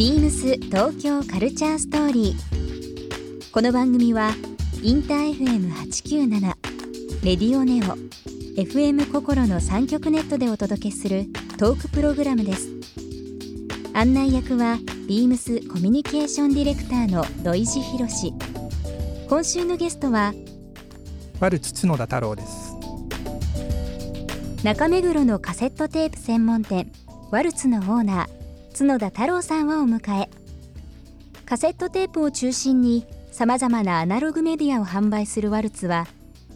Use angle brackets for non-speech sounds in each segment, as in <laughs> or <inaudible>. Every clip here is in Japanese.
ビームス東京カルチャーストーリー。この番組はインター FM897 レディオネオ FM 心の三極ネットでお届けするトークプログラムです。案内役はビームスコミュニケーションディレクターの土井博志。今週のゲストはワルツ角田太郎です中目黒のカセットテープ専門店ワルツのオーナー角田太郎さんをお迎え。カセットテープを中心にさまざまなアナログメディアを販売するワルツは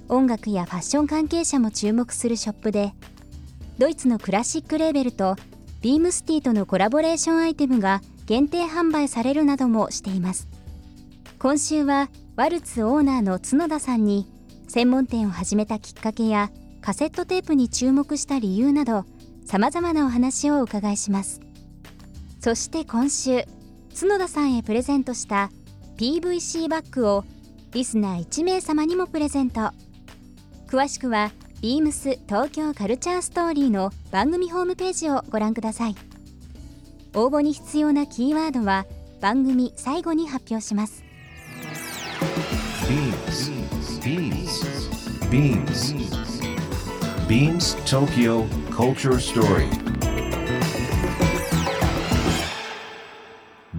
音楽やファッション関係者も注目するショップでドイツのクラシックレーベルとビームスティとのコラボレーションアイテムが限定販売されるなどもしています。今週はワルツオーナーの角田さんに専門店を始めたきっかけやカセットテープに注目した理由などさまざまなお話をお伺いします。そして今週角田さんへプレゼントした PVC バッグをリスナー1名様にもプレゼント詳しくは beams 東京カルチャーストーリーの番組ホームページをご覧ください応募に必要なキーワードは番組最後に発表します Beams. Beams. Beams. Beams Tokyo Culture Story.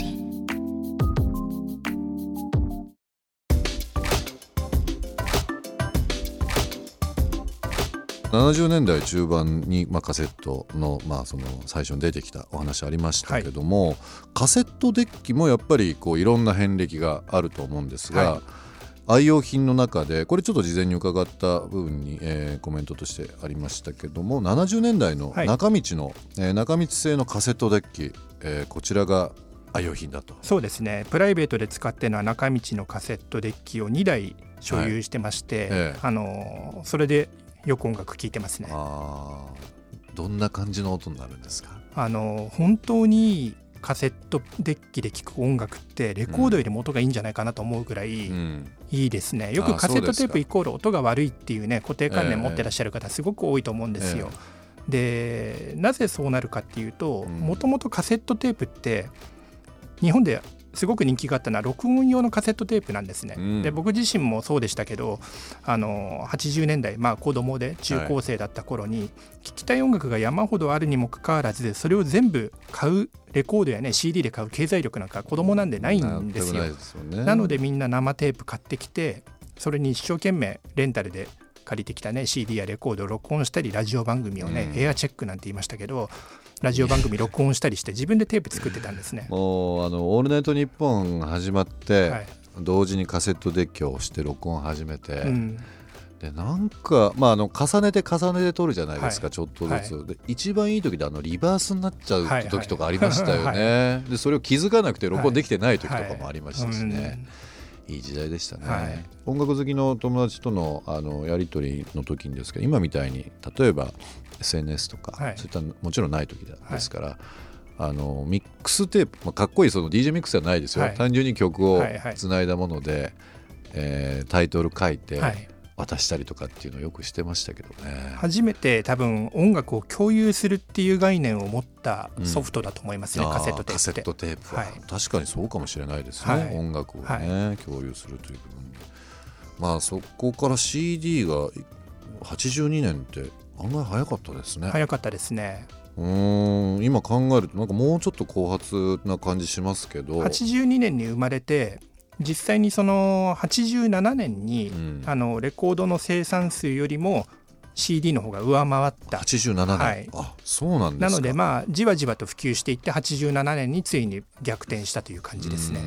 ー70年代中盤に、まあ、カセットの,、まあその最初に出てきたお話ありましたけども、カセットデッキもやっぱりこういろんな遍歴があると思うんですが、はい。愛用品の中でこれちょっと事前に伺った部分に、えーコメントとしてありましたけども70年代のはい。中道の、えー中道製のカセットデッキ、えーこちらが愛用品だと。そうですね。プライベートで使ってるのは中道のカセットデッキを2台所有してまして、ええ。あのそれでよく音楽聴いてますね。どんな感じの音になるんですか？あの本当にカセットデッキで聴く音楽ってレコードよりも音がいいんじゃないかなと思うぐらいうん。いいですね、よあくカセットテープイコール音が悪いっていうね固定観ええ念持ってらっしゃる方すごく多いと思うんですよ。でなぜそうなるかっていうとうん。もともとカセットテープって日本ですごく人気があったのは録音用のカセットテープなんですね。うん。で僕自身もそうでしたけどあの80年代、まあ、子供で中高生だった頃に、聴きたい音楽が山ほどあるにもかかわらずそれを全部買うレコードやね CD で買う経済力なんか子供なんでないんですよね。なのでみんな生テープ買ってきてそれに一生懸命レンタルで借りてきたね CD やレコードを録音したりラジオ番組をね、うん。エアチェックなんて言いましたけどラジオ番組録音したりして自分でテープ作ってたんですね。もうあの「オールナイトニッポン」始まって、はい。同時にカセットデッキをして録音始めて、うん。でなんか、まあ、あの重ねて重ねて撮るじゃないですか、はい。ちょっとずつ、で一番いい時であのリバースになっちゃうはいはい時とかありましたよね、でそれを気づかなくて録音できてない時とかもありましたしね、いい時代でしたね、はい。音楽好きの友達とのあのやり取りの時にですけど今みたいに例えば SNS とか、はい。そういったもちろんない時ですから、あのミックステープ、まあ、かっこいいその DJ ミックスじゃないですよ、はい。単純に曲をはいはい。つないだもので、えータイトル書いてはい渡したりとかっていうのをよくしてましたけどね。初めて多分音楽を共有するっていう概念を持ったソフトだと思いますね、あーカセットテープ。カセットテープは、はい。確かにそうかもしれないですね、はい。音楽をね、共有するという部分で。まあそこから CD が82年って案外早かったですね、早かったですね。うーん今考えるとなんかもうちょっと後発な感じしますけど。82年に生まれて実際にその87年に、うん。あのレコードの生産数よりも CD の方が上回った。87年、はい。あそうなんですか。なのでまあじわじわと普及していって87年についに逆転したという感じですね。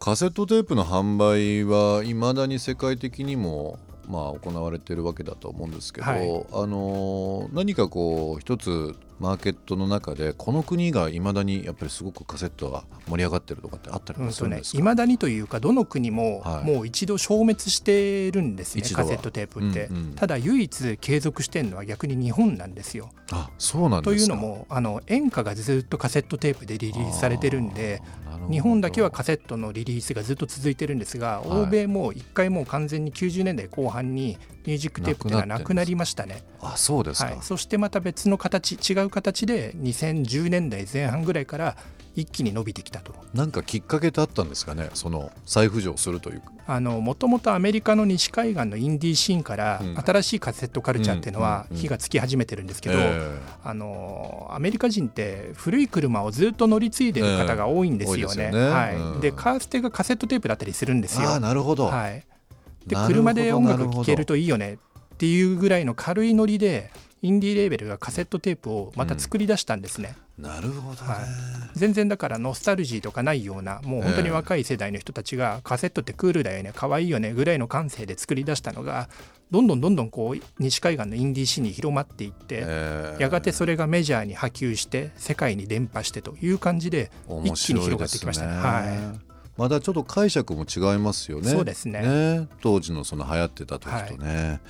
カセットテープの販売はいまだに世界的にもまあ行われているわけだと思うんですけど、はい。あのー何かこう一つマーケットの中でこの国がいまだにやっぱりすごくカセットが盛り上がってるとかってあったりするんですか、いま、だにというかどの国ももう一度消滅してるんですね、カセットテープって、うんうん、ただ唯一継続してるのは逆に日本なんですよ。あそうなんというのもあの演歌がずっとカセットテープでリリースされてるんで日本だけはカセットのリリースがずっと続いてるんですが、はい、欧米も一回もう完全に90年代後半にミュージックテープっていうのはなくなりましたね。あそうですか、はい、そしてまた別の形違う形で2010年代前半ぐらいから一気に伸びてきたと。なんかきっかけってあったんですかね？その再浮上するというもともとアメリカの西海岸のインディーシーンから新しいカセットカルチャーっていうのは火がつき始めてるんですけど、あのアメリカ人って古い車をずっと乗り継いでる方が多いんですよね。はい、でカーステがカセットテープだったりするんですよ。あなるほど、はい、で車で音楽聴けるといいよねっていうぐらいの軽いノリでインディーレーベルがカセットテープをまた作り出したんですね。うん、なるほど、ねはい、全然だからノスタルジーとかないようなもう本当に若い世代の人たちがカセットってクールだよね可愛いよねぐらいの感性で作り出したのがどんどんどんどんこう西海岸のインディーシーに広まっていって、やがてそれがメジャーに波及して世界に伝播してという感じで一気に広がってきましたね。はいまだちょっと解釈も違いますよね。そうですね。ね当時のその流行ってた時とね。はい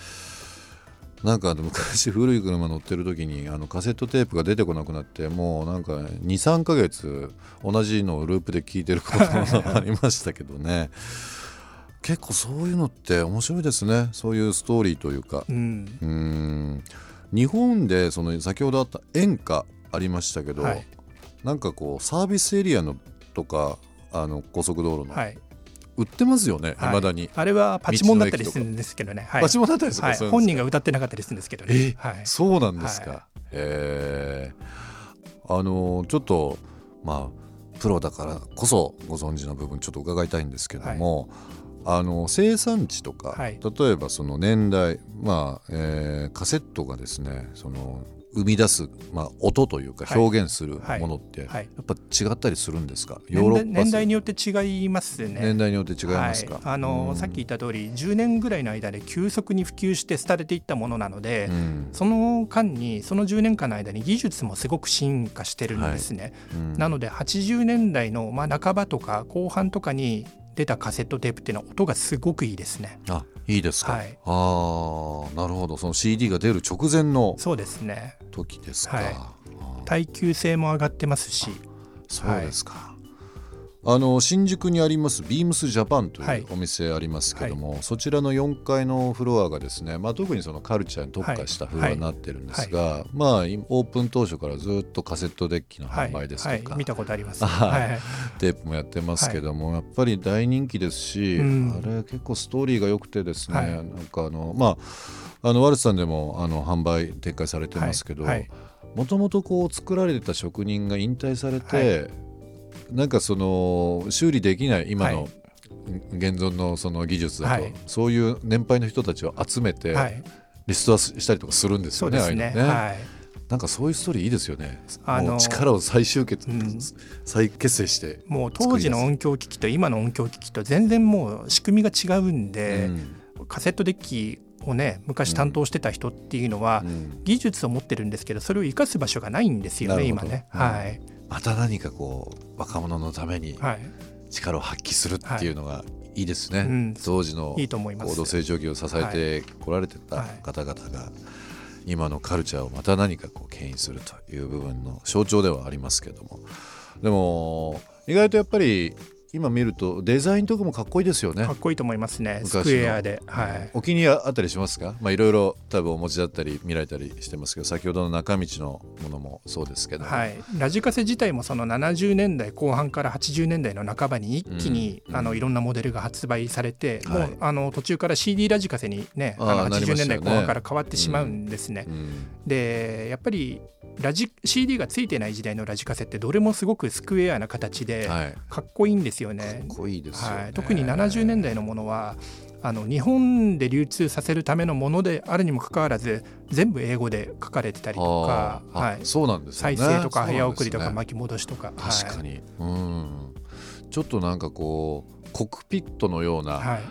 なんか昔 <laughs> 古い車乗ってる時にあのカセットテープが出てこなくなってもうなんか23か月同じのをループで聴いてることもありましたけどね。結構そういうのって面白いですね。そういうストーリーというか、うん、うん。日本でその先ほどあった演歌ありましたけど、はい、なんかこうサービスエリアのとかあの高速道路の、はい、売ってますよね、い。まだに。あれはパチモンだったりするんですけどね。パチモンだったりする、はい、本人が歌ってなかったりするんですけどね。はい、そうなんですか。はい、えー、あのちょっとまあプロだからこそご存知の部分ちょっと伺いたいんですけども、あの生産地とか、例えばその年代まあ、えー、カセットがですねその生み出す、まあ、音というか表現するものってやっぱ違ったりするんですか、ヨーロッパ年代によって違いますね。年代によって違いますか、はい、あの、うん、さっき言った通り10年ぐらいの間で急速に普及して廃れていったものなので、うん、その間にその10年間の間に技術もすごく進化してるんですね、はい。うん、なので80年代の、まあ、半ばとか後半とかに出たカセットテープっていうのは音がすごくいいですね。あいいですか、はい、あなるほど。その CD が出る直前のそうですね。時ですか、はい、耐久性も上がってますし。そうですか、はいあの新宿にありますビームスジャパンというお店ありますけども、はい、そちらの4階のフロアがですね、まあ、特にそのカルチャーに特化したフロアになってるんですが、はい。はい、まあ、オープン当初からずっとカセットデッキの販売ですとか、見たことあります、テープもやってますけども、やっぱり大人気ですし、うん、あれ結構ストーリーが良くてですね、なんかあのまああのワルツさんでもあの販売展開されてますけど、もともとこう作られてた職人が引退されて、なんかその修理できない今の現存のその技術だと、はい、そういう年配の人たちを集めてリストアしたりとかするんですよね。そうですね、はい。なんかそういうストーリーいいですよね。あの力を再集結、うん、再結成してもう当時の音響機器と今の音響機器と全然もう仕組みが違うんで、うん、カセットデッキをね昔担当してた人っていうのは、技術を持ってるんですけどそれを生かす場所がないんですよね今ね。はい。また何かこう若者のために力を発揮するっていうのがいいですね、はいうん、当時の高度成長期を支えてこられてた方々が今のカルチャーをまた何かこう牽引するという部分の象徴ではありますけども。でも意外とやっぱり今見るとデザインとかもかっこいいですよね。かっこいいと思いますね。スクエアで、はい、お気に入りあったりしますか？まあいろいろ多分お持ちだったり見られたりしてますけど先ほどの中道のものもそうですけど、はい、ラジカセ自体もその70年代後半から80年代の半ばに一気に、うん、あのいろんなモデルが発売されて、うん、もうあの途中から CD ラジカセにねあの80年代後半から変わってしまうんですね。うん、でやっぱりラジ CD がついてない時代のラジカセってどれもすごくスクエアな形でかっこいいんですよね。かっこいいですはい、特に70年代のものはあの日本で流通させるためのものであるにもかかわらず全部英語で書かれてたりとか、はい、そうなんです、ね、再生とか早送りとか巻き戻しとか、確かに、うん。ちょっとなんかこうコックピットのような、はい、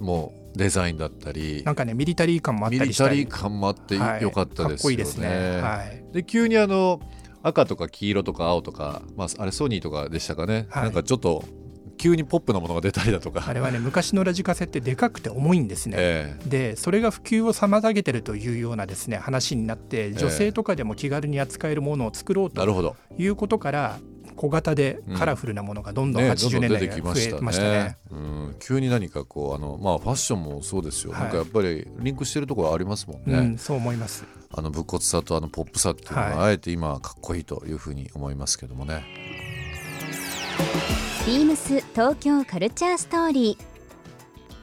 もうデザインだったりなんかねミリタリー感もあったりしたり。ミリタリー感もあってはい。よかったですよね。かっこいいですね。はい。で急にあの赤とか黄色とか青とか、まあ、あれソニーとかでしたかね、はい。なんかちょっと急にポップなものが出たりだとか。あれはね昔のラジカセってでかくて重いんですね、えでそれが普及を妨げてるというようなですね話になって女性とかでも気軽に扱えるものを作ろうとえなるほど、いうことから小型でカラフルなものがどんどんね、80年代に増きましたえましたね。ね。うん、急に何かこうあの、まあ、ファッションもそうですよ、はい。なんかやっぱりリンクしてるところありますもんね、うん、そう思います。あの武骨さとあのポップさっていうのがはあえて今かっこいいというふうに思いますけどもね、ビームス東京カルチャーストーリー。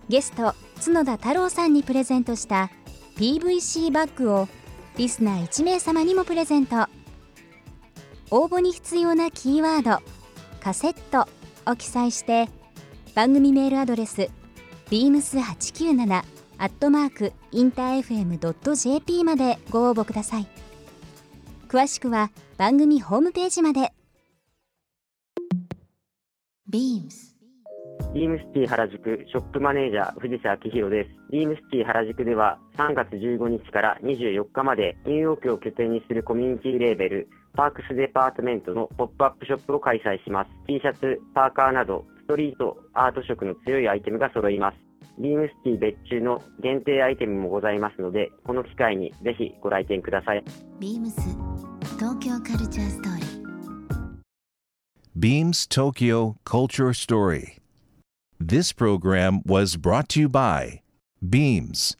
ゲスト角田太郎さんにプレゼントした PVC バッグをリスナー1名様にもプレゼント応募に必要なキーワード「カセット」を記載して番組メールアドレス beams897 アットマークインター FM.jp までご応募ください。詳しくは番組ホームページまで。beams ビームシティ原宿ショップマネージャー藤瀬明宏です。ビームシティ原宿では3月15日から24日までニューヨークを拠点にするコミュニティレーベルパークスデパートメントのポップアップショップを開催します。T シャツ、パーカーなどストリート、アート色の強いアイテムが揃います。ビームシティ別注の限定アイテムもございますので、この機会にぜひご来店ください。beams 東京カルチャーストーリー Beams Tokyo Culture Story. This program was brought to you by Beams.